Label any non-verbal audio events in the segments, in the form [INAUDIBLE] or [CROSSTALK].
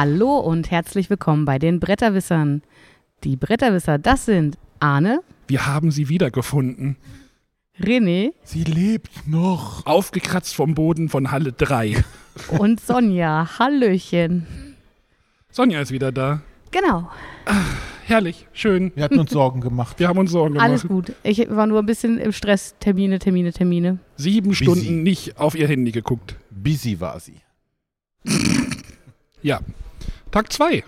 Hallo und herzlich willkommen bei den Bretterwissern. Die Bretterwisser, das sind Arne, Wir haben sie wiedergefunden. René Sie lebt noch. Aufgekratzt vom Boden von Halle 3. und Sonja. Hallöchen. Sonja ist wieder da. Genau, Herrlich, schön. Wir hatten uns Sorgen gemacht. Wir haben uns Sorgen gemacht. alles gut. Ich war nur ein bisschen im Stress. Termine, Termine, Termine. Sieben Busy. Stunden nicht auf ihr Handy geguckt. Busy war sie. Ja. Tag 2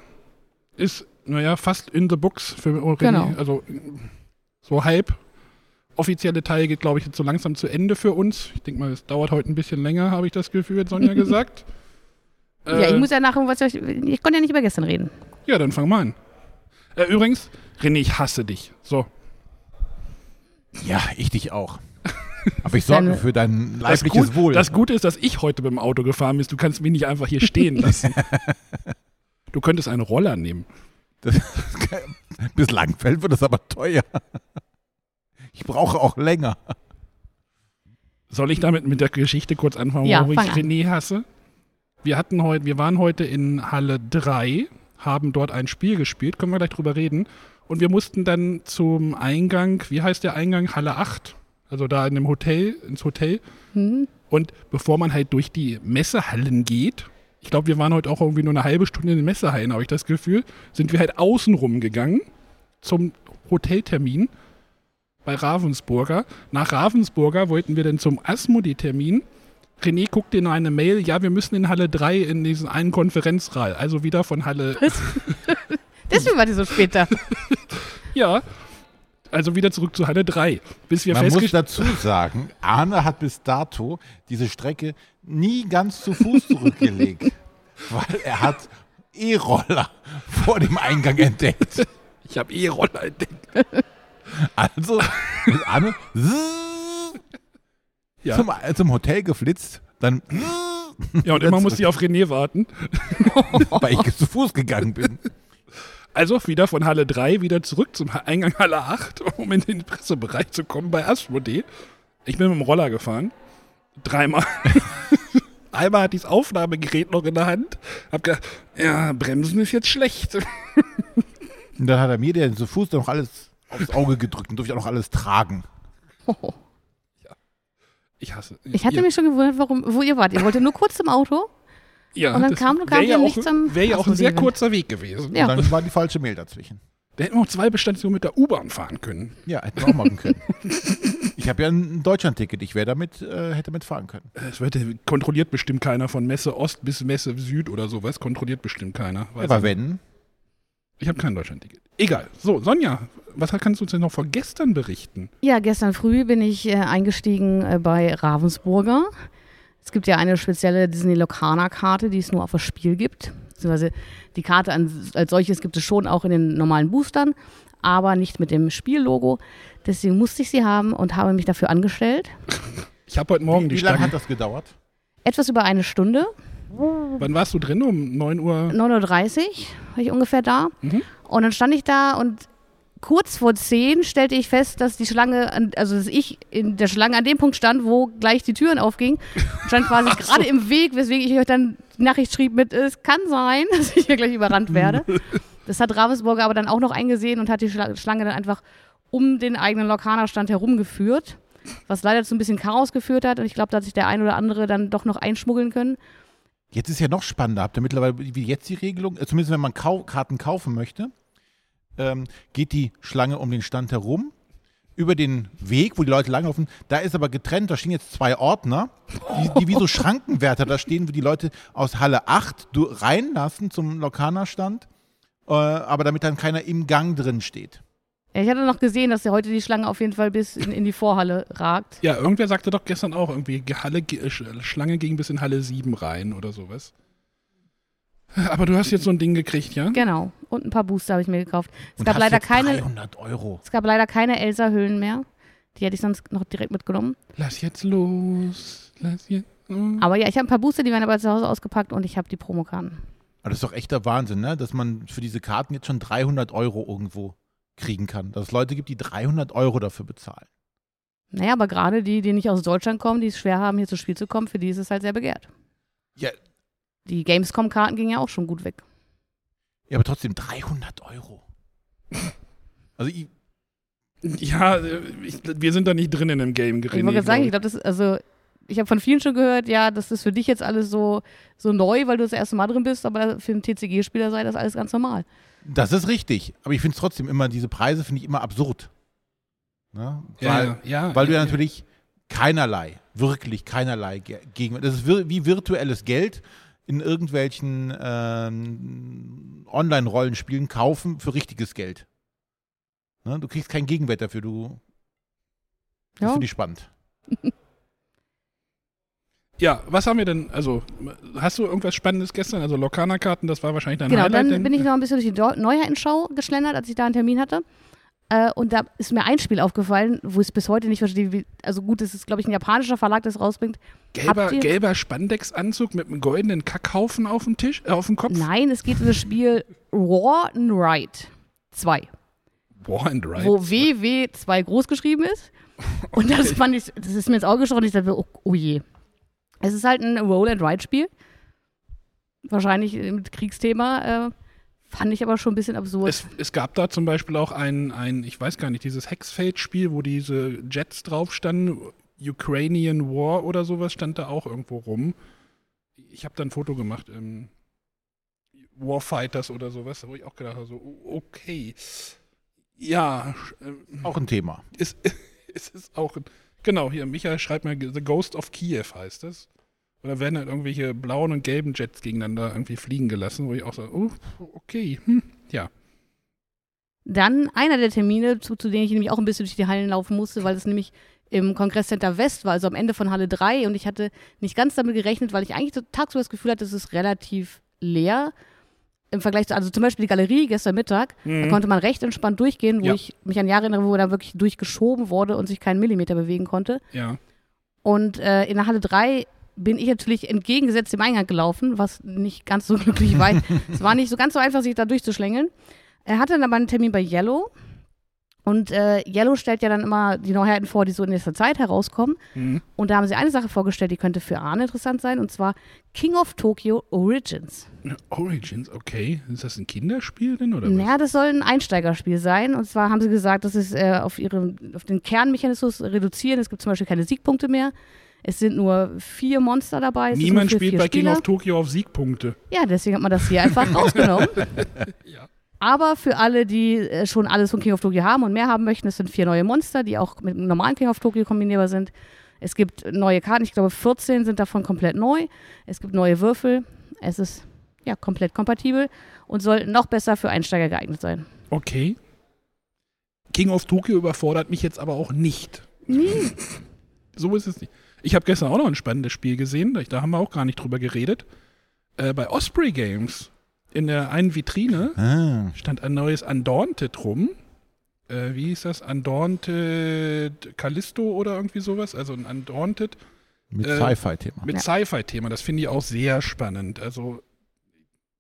ist, naja, fast in the books für René. Genau. Also so halb. Offizielle Teil geht, glaube ich, jetzt so langsam zu Ende für uns. Ich denke mal, es dauert heute ein bisschen länger, habe ich das Gefühl, hat Sonja [LAUGHS] gesagt. ja, Äh, ich muss ja nachher, was ich, ich konnte ja nicht über gestern reden. Ja, dann fang mal an. Äh, übrigens, René, ich hasse dich. So. Ja, ich dich auch. [LAUGHS] Aber ich sorge für dein Das, leibliches Gut, Wohl. das Gute ist, dass ich heute mit dem Auto gefahren bin. Du kannst mich nicht einfach hier stehen lassen. [LAUGHS] du könntest einen Roller nehmen. Das, [LAUGHS] bis Langfeld wird das aber teuer. Ich brauche auch länger. Soll ich damit mit der Geschichte kurz anfangen, Ja, warum ich an. René hasse? Wir hatten heute, wir waren heute in Halle 3, haben dort ein Spiel gespielt, können wir gleich drüber reden. Und wir mussten dann zum Eingang, wie heißt der Eingang? Halle 8. Also da in dem Hotel, ins Hotel. Hm? Und bevor man halt durch die Messehallen geht, ich glaube, wir waren heute auch irgendwie nur eine halbe Stunde in den Messehallen, habe ich das Gefühl, sind wir halt außenrum gegangen zum Hoteltermin bei Ravensburger. Nach Ravensburger wollten wir dann zum Asmodee-Termin. René guckte in eine Mail, ja, wir müssen in Halle 3 in diesen einen Konferenzraum, also wieder von Halle, Deswegen war die so später. ja, also wieder zurück zu Halle 3, bis wir Man muss dazu sagen, Arne hat bis dato diese Strecke nie ganz zu Fuß zurückgelegt. [LAUGHS] weil er hat E-Roller vor dem Eingang entdeckt. ich habe eh Roller entdeckt. Also ist Arne [LAUGHS] Ja. zum, zum Hotel geflitzt, dann Ja, und immer musste ich auf René warten. [LAUGHS] weil ich zu Fuß gegangen bin. Also wieder von Halle 3 wieder zurück zum Eingang Halle 8, [LAUGHS] um in den Pressebereich zu kommen bei Asmodee. Ich bin mit dem Roller gefahren. Dreimal. [LAUGHS] Einmal hatte ich das Aufnahmegerät noch in der Hand. Hab gedacht, ja, Bremsen ist jetzt schlecht. [LAUGHS] Und dann hat er mir den zu Fuß dann noch alles aufs Auge gedrückt und durfte auch noch alles tragen. Ich hasse. Ich hatte ihr, mich schon gewundert, warum, wo ihr wart. Ihr wolltet nur kurz zum Auto. Ja, und dann das kam- ihr ja nicht zum Wäre ja auch ein sehr kurzer Weg gewesen. Ja. Und dann war die falsche Mail dazwischen. Da hätten wir auch zwei Bestandstationen mit der U-Bahn fahren können. Ja, hätten wir auch machen können. [LAUGHS] Ich habe ja ein Deutschland-Ticket. Ich wäre damit, äh, hätte mitfahren können. Es wird kontrolliert bestimmt keiner von Messe Ost bis Messe Süd oder sowas. Kontrolliert bestimmt keiner. Weiß Aber ich wenn, Ich habe kein Deutschlandticket. Egal. So, Sonja, was kannst du uns denn noch von gestern berichten? Ja, gestern früh bin ich äh, eingestiegen äh, bei Ravensburger. Es gibt ja eine spezielle Disney Locana-Karte, die es nur auf das Spiel gibt. Beziehungsweise die Karte als solches gibt es schon auch in den normalen Boostern, aber nicht mit dem Spiellogo. Deswegen musste ich sie haben und habe mich dafür angestellt. [LAUGHS] Ich habe heute Morgen wie die lange Stange. hat das gedauert? Etwas über eine Stunde, Wann warst du drin? Um 9 Uhr? 9.30 Uhr war ich ungefähr da. Mhm. Und dann stand ich da und kurz vor 10 stellte ich fest, dass die Schlange, an- also dass ich in der Schlange an dem Punkt stand, wo gleich die Türen aufgingen. Und stand quasi [LAUGHS] gerade im Weg, weswegen ich euch dann die Nachricht schrieb mit, es kann sein, [LAUGHS] dass ich hier gleich überrannt werde. [LAUGHS] Das hat Ravensburger aber dann auch noch eingesehen und hat die Schla- Schlange dann einfach um den eigenen Lokanerstand herumgeführt. Was leider zu ein bisschen Chaos geführt hat. Und ich glaube, da hat sich der ein oder andere dann doch noch einschmuggeln können. Jetzt ist ja noch spannender. Habt ihr mittlerweile, wie jetzt die Regelung, äh, zumindest wenn man Karten kaufen möchte, ähm, geht die Schlange um den Stand herum, über den Weg, wo die Leute langlaufen. Da ist aber getrennt, da stehen jetzt zwei Ordner, die, die wie so Schrankenwärter da stehen, wo die Leute aus Halle 8 du- reinlassen zum Lokanerstand, äh, aber damit dann keiner im Gang drin steht. Ja, ich hatte noch gesehen, dass ja heute die Schlange auf jeden Fall bis in, in die Vorhalle ragt. Ja, irgendwer sagte doch gestern auch irgendwie, Halle, Sch- Schlange ging bis in Halle 7 rein oder sowas. Aber du hast jetzt so ein Ding gekriegt, ja? Genau. Und ein paar Booster habe ich mir gekauft. Es Und gab hast leider jetzt keine, 300 Euro. es gab leider keine Elsa-Hüllen mehr. Die hätte ich sonst noch direkt mitgenommen. Lass jetzt los. Lass jetzt los. Aber ja, ich habe ein paar Booster, die werden aber zu Hause ausgepackt und ich habe die Promokarten. Aber das ist doch echter Wahnsinn, ne? dass man für diese Karten jetzt schon 300 Euro irgendwo kriegen kann. Dass es Leute gibt, die 300 Euro dafür bezahlen. Naja, aber gerade die, die nicht aus Deutschland kommen, die es schwer haben, hier zu Spiel zu kommen, für die ist es halt sehr begehrt. Ja. Die Gamescom-Karten gingen ja auch schon gut weg. Ja, aber trotzdem 300 Euro. [LAUGHS] Also ich, Ja, äh, ich, wir sind da nicht drin in dem Game Ich René, wollte gerade sagen, ich glaub glaube, das ist, also, ich habe von vielen schon gehört, ja, das ist für dich jetzt alles so, so neu, weil du das erste Mal drin bist, aber für einen TCG-Spieler sei das alles ganz normal. das ist richtig. Aber ich finde es trotzdem immer, diese Preise finde ich immer absurd. Ne? Ja, Weil, ja, ja, weil du ja ja. natürlich keinerlei, wirklich keinerlei ge- gegen. Das ist wie virtuelles Geld in irgendwelchen ähm, Online-Rollenspielen kaufen für richtiges Geld. Ne? Du kriegst keinen Gegenwert dafür. Du, das Ja. finde ich spannend. [LAUGHS] Ja, was haben wir denn, also, hast du irgendwas Spannendes gestern? Also Lokana-Karten, das war wahrscheinlich dein Genau, Highlight. dann denn- bin ich noch ein bisschen durch die Neuheitenschau geschlendert, als ich da einen Termin hatte. Äh, und da ist mir ein Spiel aufgefallen, wo ich es bis heute nicht verstehe. Wie, also gut, es ist, glaube ich, ein japanischer Verlag, der es rausbringt. gelber, gelber Spandex-Anzug mit einem goldenen Kackhaufen auf dem Tisch, äh, auf dem Kopf. Nein, es geht um das Spiel Raw and Right 2, War and Right. wo WW2 groß geschrieben ist. [LAUGHS] Und das fand ich, das ist mir ins Auge gestochen und ich dachte, oh, oh je. Es ist halt ein Roll and Ride Spiel. Wahrscheinlich mit Kriegsthema. Äh, fand ich aber schon ein bisschen absurd. Es, es gab da zum Beispiel auch ein, ein ich weiß gar nicht, dieses Hexfeld-Spiel, wo diese Jets drauf standen, Ukrainian War oder sowas, stand da auch irgendwo rum. Ich habe da ein Foto gemacht, ähm, Warfighters oder sowas, wo ich auch gedacht habe, so, o- okay. Ja, ähm, Auch ein Thema. [LAUGHS] es, es ist auch, genau, hier, Michael schreibt mir, The Ghost of Kiew heißt das. Oder werden halt irgendwelche blauen und gelben Jets gegeneinander irgendwie fliegen gelassen, wo ich auch so, oh, okay, hm, ja. Dann einer der Termine, zu, zu denen ich nämlich auch ein bisschen durch die Hallen laufen musste, weil es nämlich im Kongresscenter West war, also am Ende von Halle 3 und ich hatte nicht ganz damit gerechnet, weil ich eigentlich tagsüber das Gefühl hatte, es ist relativ leer. Im Vergleich zu, also zum Beispiel die Galerie gestern Mittag, da konnte man recht entspannt durchgehen, wo Ja. ich mich an Jahre erinnere, wo da wirklich durchgeschoben wurde und sich keinen Millimeter bewegen konnte. Ja. Und äh, in der Halle 3 bin ich natürlich entgegengesetzt dem Eingang gelaufen, was nicht ganz so [LAUGHS] glücklich war. es war nicht so ganz so einfach, sich da durchzuschlängeln. Er hatte dann aber einen Termin bei Yellow. Und äh, Yellow stellt ja dann immer die Neuheiten vor, die so in nächster Zeit herauskommen. Mhm. Und da haben sie eine Sache vorgestellt, die könnte für Arne interessant sein, und zwar King of Tokyo Origins. Origins, okay. Ist das ein Kinderspiel denn oder Naja, das soll ein Einsteigerspiel sein. Und zwar haben sie gesagt, dass es äh, auf, ihre, auf den Kernmechanismus reduzieren. Es gibt zum Beispiel keine Siegpunkte mehr. Es sind nur vier Monster dabei. Es was? ist Niemand spielt bei King Spieler. of Tokyo auf Siegpunkte. Ja, deswegen hat man das hier einfach [LAUGHS] rausgenommen. [LAUGHS] Ja. Aber für alle, die äh, schon alles von King of Tokyo haben und mehr haben möchten, es sind vier neue Monster, die auch mit dem normalen King of Tokyo kombinierbar sind. Es gibt neue Karten, ich glaube 14 sind davon komplett neu. Es gibt neue Würfel. Es ist ja komplett kompatibel und soll noch besser für Einsteiger geeignet sein. Okay. King of Tokyo überfordert mich jetzt aber auch nicht. Nee. [LAUGHS] So ist es nicht. Ich habe gestern auch noch ein spannendes Spiel gesehen, da haben wir auch gar nicht drüber geredet. Äh, bei Osprey Games in der einen Vitrine Ah, stand ein neues Undaunted rum. Äh, wie hieß das? Undaunted Callisto oder irgendwie sowas? Also ein Undaunted mit Äh, Sci-Fi-Thema. mit Ja. Sci-Fi-Thema. Das finde ich auch sehr spannend. Also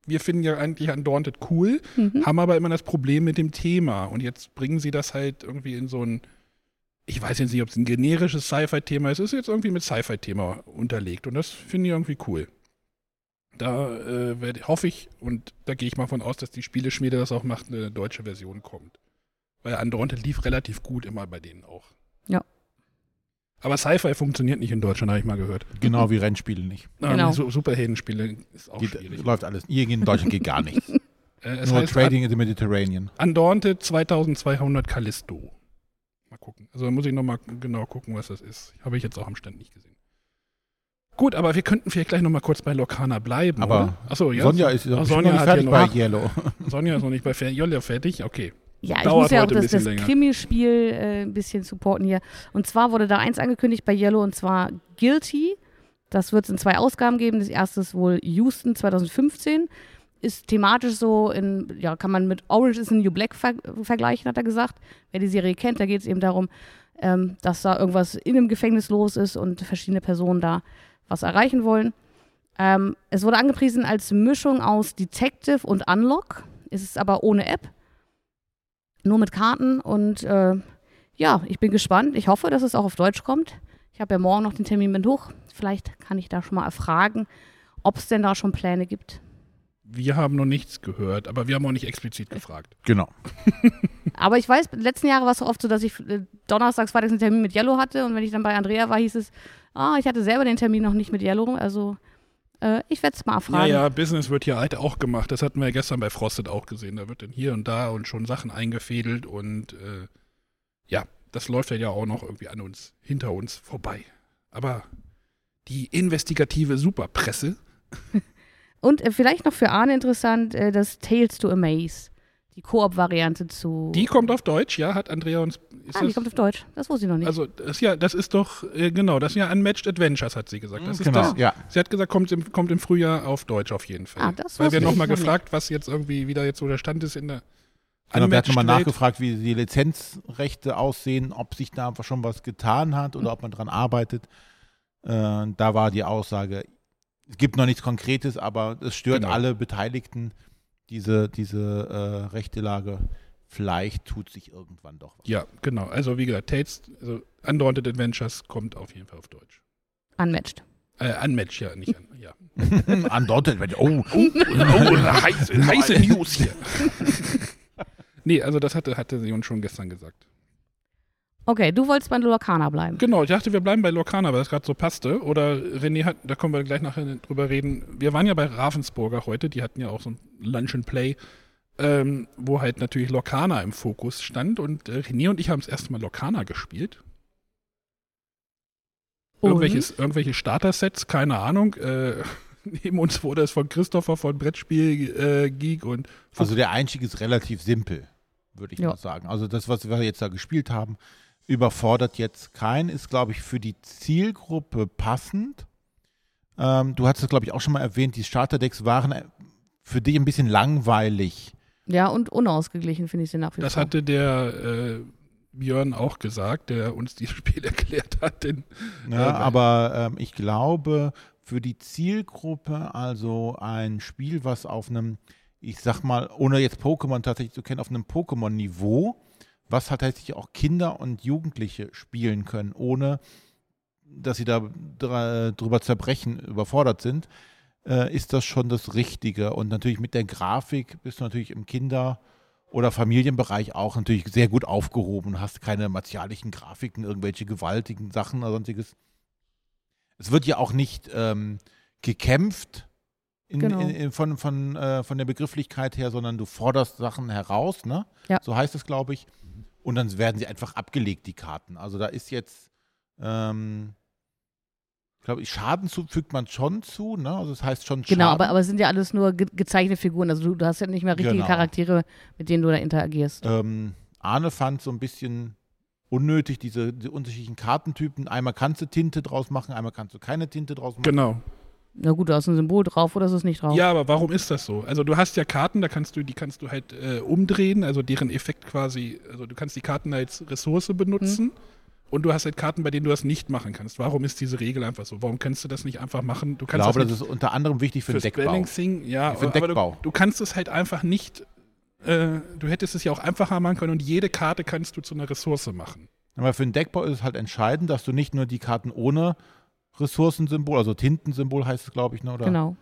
wir finden ja eigentlich Undaunted cool, Mhm. haben aber immer das Problem mit dem Thema. Und jetzt bringen sie das halt irgendwie in so ein, ich weiß jetzt nicht, ob es ein generisches Sci-Fi-Thema ist, es ist jetzt irgendwie mit Sci-Fi-Thema unterlegt. Und das finde ich irgendwie cool. Da äh, werd, hoffe ich, und da gehe ich mal von aus, dass die Spieleschmiede das auch macht, eine deutsche Version kommt. Weil Undaunted lief relativ gut immer bei denen auch. Ja. Aber Sci-Fi funktioniert nicht in Deutschland, habe ich mal gehört. Genau wie Rennspiele nicht. Genau. Ähm, Su- Superheldenspiele ist auch Geht, schwierig. läuft alles. Hier in Deutschland geht gar nichts. [LAUGHS] Äh, es Nur heißt Trading in the Mediterranean. Undaunted 2200 Callisto. Gucken. Also da muss ich nochmal genau gucken, was das ist. Habe ich jetzt auch am Stand nicht gesehen. Gut, aber wir könnten vielleicht gleich nochmal kurz bei Lokana bleiben. Aber oder? Achso, ja. Sonja ist Ach, Sonja noch fertig bei noch- Yellow. [LAUGHS] Sonja ist noch nicht bei Jolla fertig. Okay. Ja, ich Dauert muss ja auch das, das. Krimispiel äh, ein bisschen supporten hier. Und zwar wurde da eins angekündigt bei Yellow und zwar Guilty. Das wird es in zwei Ausgaben geben. Das erste ist wohl Houston 2015. Ist thematisch so in, ja, kann man mit Orange is the New Black ver vergleichen, hat er gesagt. Wer die Serie kennt, da geht es eben darum, ähm, dass da irgendwas in einem Gefängnis los ist und verschiedene Personen da was erreichen wollen. Ähm, es wurde angepriesen als Mischung aus Detective und Unlock. Es ist aber ohne App nur mit Karten und äh, ja, ich bin gespannt. Ich hoffe, dass es auch auf Deutsch kommt. Ich habe ja morgen noch den Termin mit hoch. Vielleicht kann ich da schon mal erfragen, ob es denn da schon Pläne gibt. Wir haben noch nichts gehört, aber wir haben auch nicht explizit gefragt. [LAUGHS] Genau. Aber ich weiß, in den letzten Jahren war es so oft so, dass ich äh, donnerstags, freitags einen Termin mit Yellow hatte und wenn ich dann bei Andrea war, hieß es, ah, ich hatte selber den Termin noch nicht mit Yellow, also äh, ich werde es mal Ja, fragen. ja, Business wird hier halt auch gemacht. Das hatten wir ja gestern bei Frosted auch gesehen. Da wird dann hier und da und schon Sachen eingefädelt und äh, ja, das läuft ja auch noch irgendwie an uns, hinter uns vorbei. Aber die investigative Superpresse, [LAUGHS] Und äh, vielleicht noch für Arne interessant, äh, das Tales to Amaze, die Koop-Variante zu... die kommt auf Deutsch, ja, hat Andrea uns. Ist ah, die das, kommt auf Deutsch, das wusste ich noch nicht. also, das ist ja, das ist doch, äh, genau, das sind ja Unmatched Adventures, hat sie gesagt. Das ist genau. das, Ja. Sie hat gesagt, kommt im, kommt im Frühjahr auf Deutsch auf jeden Fall. Ah, das Weil wir nochmal noch gefragt, was jetzt irgendwie wieder jetzt so der Stand ist in der Genau, wir hatten nochmal nachgefragt, wie die Lizenzrechte aussehen, ob sich da einfach schon was getan hat oder ob man dran arbeitet. Äh, da war die Aussage, es gibt noch nichts Konkretes, aber es stört Genau. alle Beteiligten, diese, diese äh, rechte Lage. Vielleicht tut sich irgendwann doch was. Ja, genau. Also wie gesagt, Tales, also Undaunted Adventures kommt auf jeden Fall auf Deutsch. Unmatched. Äh, Unmatched, ja, nicht an, ja. [LAUGHS] Andeutet, wenn- [LAUGHS] oh, Oh, heiße, heiße News hier. [LAUGHS] nee, also das hatte, hatte sie uns schon gestern gesagt. Okay, du wolltest bei Lorcana bleiben. Genau, ich dachte, wir bleiben bei Lorcana, weil das gerade so passte. Oder René hat, da können wir gleich nachher drüber reden. Wir waren ja bei Ravensburger heute, die hatten ja auch so ein Lunch and Play, ähm, wo halt natürlich Lorcana im Fokus stand. Und äh, René und ich haben das erste Mal Lorcana gespielt. Irgendwelches, irgendwelche Starter-Sets, keine Ahnung. Äh, [LAUGHS] neben uns wurde es von Christopher von Brettspiel äh, Geek und Also der Einstieg ist relativ simpel, würde ich Ja. mal sagen. Also das, was wir jetzt da gespielt haben, überfordert jetzt keinen, ist, glaube ich, für die Zielgruppe passend. Ähm, du hattest es, glaube ich, auch schon mal erwähnt, die Starterdecks waren äh, für dich ein bisschen langweilig. Ja, und unausgeglichen finde ich sie nach wie Das vor. hatte der äh, Björn auch gesagt, der uns dieses Spiel [LAUGHS] erklärt hat. Denn, Ne? Ja, aber ähm, ich glaube, für die Zielgruppe, also ein Spiel, was auf einem, ich sag mal, ohne jetzt Pokémon tatsächlich zu kennen, auf einem Pokémon-Niveau, was halt tatsächlich auch Kinder und Jugendliche spielen können, ohne dass sie da dr- drüber zerbrechen, überfordert sind, äh, ist das schon das Richtige. Und natürlich mit der Grafik bist du natürlich im Kinder- oder Familienbereich auch natürlich sehr gut aufgehoben. Hast keine martialischen Grafiken, irgendwelche gewaltigen Sachen oder sonstiges. Es wird ja auch nicht ähm, gekämpft in, Genau. in, in, von, von, äh, von der Begrifflichkeit her, sondern du forderst Sachen heraus, ne? Ja. So heißt es, glaube ich. Und dann werden sie einfach abgelegt, die Karten. Also da ist jetzt, ähm, glaube ich, Schaden zu, fügt man schon zu, ne? Also das heißt schon Schaden. Genau, aber, aber es sind ja alles nur ge gezeichnete Figuren. Also du, du hast ja nicht mehr richtige Genau. Charaktere, mit denen du da interagierst. Ähm, Arne fand so ein bisschen unnötig diese, die unterschiedlichen Kartentypen. Einmal kannst du Tinte draus machen, einmal kannst du keine Tinte draus machen. genau. Na gut, da ist ein Symbol drauf oder ist es nicht drauf? Ja, aber warum ist das so? Also du hast ja Karten, da kannst du, die kannst du halt äh, umdrehen, also deren Effekt quasi, also du kannst die Karten als Ressource benutzen Mhm. und du hast halt Karten, bei denen du das nicht machen kannst. Warum ist diese Regel einfach so? Warum kannst du das nicht einfach machen? Du Ich kannst glaube, das das ist unter anderem wichtig für den fürs Deckbau. Balancing, ja, Für den aber Deckbau. Du, du kannst es halt einfach nicht, äh, du hättest es ja auch einfacher machen können und jede Karte kannst du zu einer Ressource machen. Aber für den Deckbau ist es halt entscheidend, dass du nicht nur die Karten ohne Ressourcensymbol, also Tintensymbol heißt es, glaube ich, ne, oder Genau.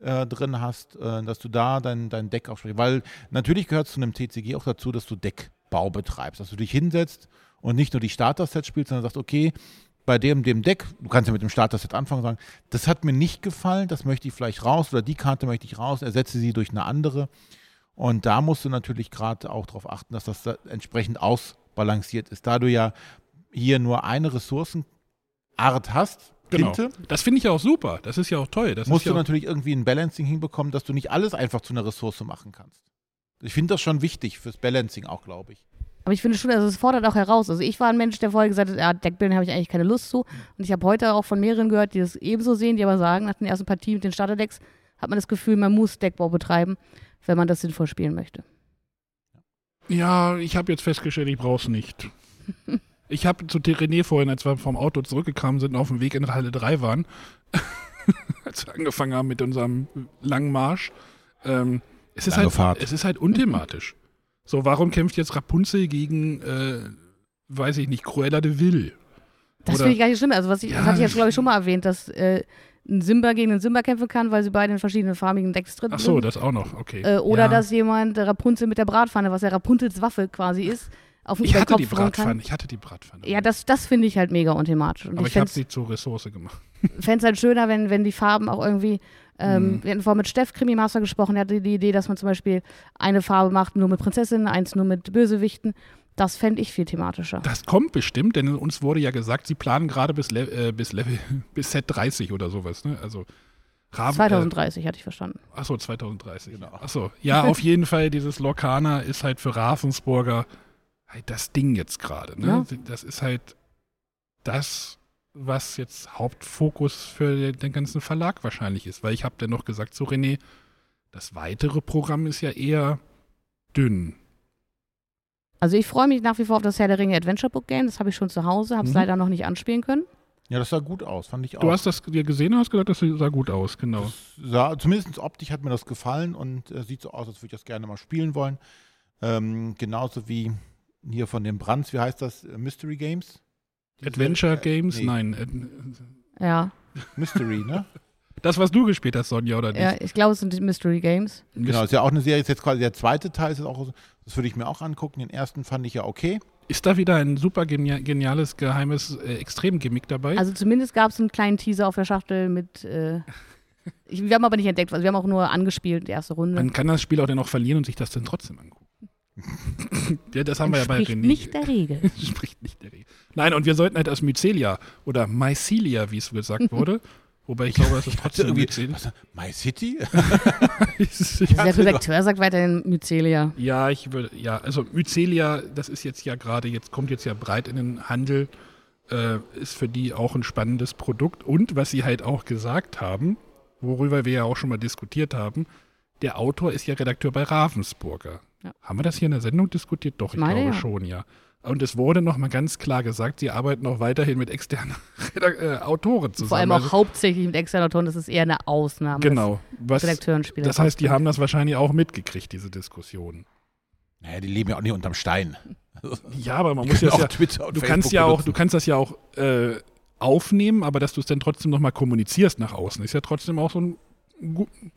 äh, drin hast, äh, dass du da dein, dein Deck aufsprichst. Weil natürlich gehört es zu einem TCG auch dazu, dass du Deckbau betreibst, dass du dich hinsetzt und nicht nur die Starter-Sets spielst, sondern sagst, okay, bei dem, dem Deck, du kannst ja mit dem Starter-Set anfangen und sagen, das hat mir nicht gefallen, das möchte ich vielleicht raus oder die Karte möchte ich raus, ersetze sie durch eine andere. Und da musst du natürlich gerade auch darauf achten, dass das da entsprechend ausbalanciert ist. Da du ja hier nur eine Ressourcenart hast, Genau. Tinte, Das finde ich ja auch super. Das ist ja auch toll. Das musst du natürlich irgendwie ein Balancing hinbekommen, dass du nicht alles einfach zu einer Ressource machen kannst. Ich finde das schon wichtig fürs Balancing auch, glaube ich. Aber ich finde schon, also es fordert auch heraus. Also ich war ein Mensch, der vorher gesagt hat, ja, Deckbilden habe ich eigentlich keine Lust zu. Und ich habe heute auch von mehreren gehört, die das ebenso sehen, die aber sagen, nach den ersten Partien mit den Starterdecks hat man das Gefühl, man muss Deckbau betreiben, wenn man das sinnvoll spielen möchte. Ja, ich habe jetzt festgestellt, ich brauche es nicht. [LAUGHS] Ich habe zu René vorhin, als wir vom Auto zurückgekommen sind, und auf dem Weg in Halle 3 waren, [LAUGHS] als wir angefangen haben mit unserem langen Marsch, ähm, es, ist Lange halt, Fahrt. es ist halt unthematisch. so, warum kämpft jetzt Rapunzel gegen, äh, weiß ich nicht, Cruella de Vil? Das finde ich gar nicht schlimm. Also was ich, Ja, das hatte ich jetzt, glaube ich, schon mal erwähnt, dass äh, ein Simba gegen einen Simba kämpfen kann, weil sie beide in verschiedenen farbigen Decks drin Ach so, sind. das auch noch, okay. Äh, oder ja. dass jemand Rapunzel mit der Bratpfanne, was ja Rapunzels Waffe quasi ist, auf den Ich hatte die. Bratpfanne, ich hatte die Bratpfanne. Ja, das, das finde ich halt mega unthematisch. Und aber ich ich habe fände sie zur Ressource gemacht. [LAUGHS] es halt schöner, wenn, wenn die Farben auch irgendwie. Ähm, Mhm. Wir hatten vorhin mit Steff Krimi Master gesprochen, der hatte die Idee, dass man zum Beispiel eine Farbe macht nur mit Prinzessinnen, eins nur mit Bösewichten. Das fände ich viel thematischer. Das kommt bestimmt, denn uns wurde ja gesagt, sie planen gerade bis, Le äh, bis Level, [LAUGHS] bis Set 30 oder sowas, ne? Also Raven, 2030 hatte ich verstanden. Äh, achso, 2030. Genau. Achso, ja, auf jeden Fall, dieses Lorcaner ist halt für Ravensburger halt das Ding jetzt gerade, ne? Ja. Das ist halt das, was jetzt Hauptfokus für den, ganzen Verlag wahrscheinlich ist. Weil ich habe dann noch gesagt, so René, das weitere Programm ist ja eher dünn. Also ich freue mich nach wie vor auf das Herr der Ringe Adventure Book Game. Das habe ich schon zu Hause, habe es Mhm. leider noch nicht anspielen können. Ja, das sah gut aus, fand ich auch. Du hast das dir gesehen und hast gesagt, das sah gut aus, genau. Das sah, zumindest optisch hat mir das gefallen und äh, sieht so aus, als würde ich das gerne mal spielen wollen. Ähm, genauso wie hier von den Brands, wie heißt das? Mystery Games? Diese, Adventure äh, Games? nee, Nein. Ja, Mystery, ne? [LAUGHS] Das, was du gespielt hast, Sonja, oder nicht? ja ich glaube, es sind die Mystery Games. genau, ist ja auch eine Serie, ist jetzt quasi der zweite Teil, ist auch, das würde ich mir auch angucken. Den ersten fand ich ja okay. Ist da wieder ein super genia geniales, geheimes äh, Extrem-Gimmick dabei? Also zumindest gab es einen kleinen Teaser auf der Schachtel mit. Äh, [LAUGHS] ich, wir haben aber nicht entdeckt, also wir haben auch nur angespielt, die erste Runde. Man kann das Spiel auch dann noch verlieren und sich das dann trotzdem angucken. Ja, das haben wir ja bei René. nicht der Regel. [LAUGHS] Spricht nicht der Regel. Nein, und wir sollten halt aus Mycelia oder Mycelia, wie es gesagt [LAUGHS] wurde, wobei ich glaube, das ist trotzdem irgendwie, Mycelia. was, My City? [LAUGHS] Der Redakteur sagt weiterhin Mycelia. Ja, ich würde, ja, also Mycelia, das ist jetzt ja gerade, jetzt kommt jetzt ja breit in den Handel, äh, ist für die auch ein spannendes Produkt. Und was sie halt auch gesagt haben, worüber wir ja auch schon mal diskutiert haben, der Autor ist ja Redakteur bei Ravensburger. Ja. Haben wir das hier in der Sendung diskutiert? Doch, ich Meine glaube ja. schon, ja. Und es wurde nochmal ganz klar gesagt, sie arbeiten auch weiterhin mit externen [LAUGHS] äh, Autoren zusammen. Vor allem auch Also- hauptsächlich mit externer Ton, das ist eher eine Ausnahme. Genau. Was, Redakteuren spielen. das heißt, die haben das wahrscheinlich auch mitgekriegt, diese Diskussion. Naja, die leben ja auch nicht unterm Stein. [LAUGHS] Ja, aber man Die muss auch ja, Twitter und du Facebook kannst ja auch, du kannst das ja auch äh, aufnehmen, aber dass du es dann trotzdem nochmal kommunizierst nach außen, ist ja trotzdem auch so ein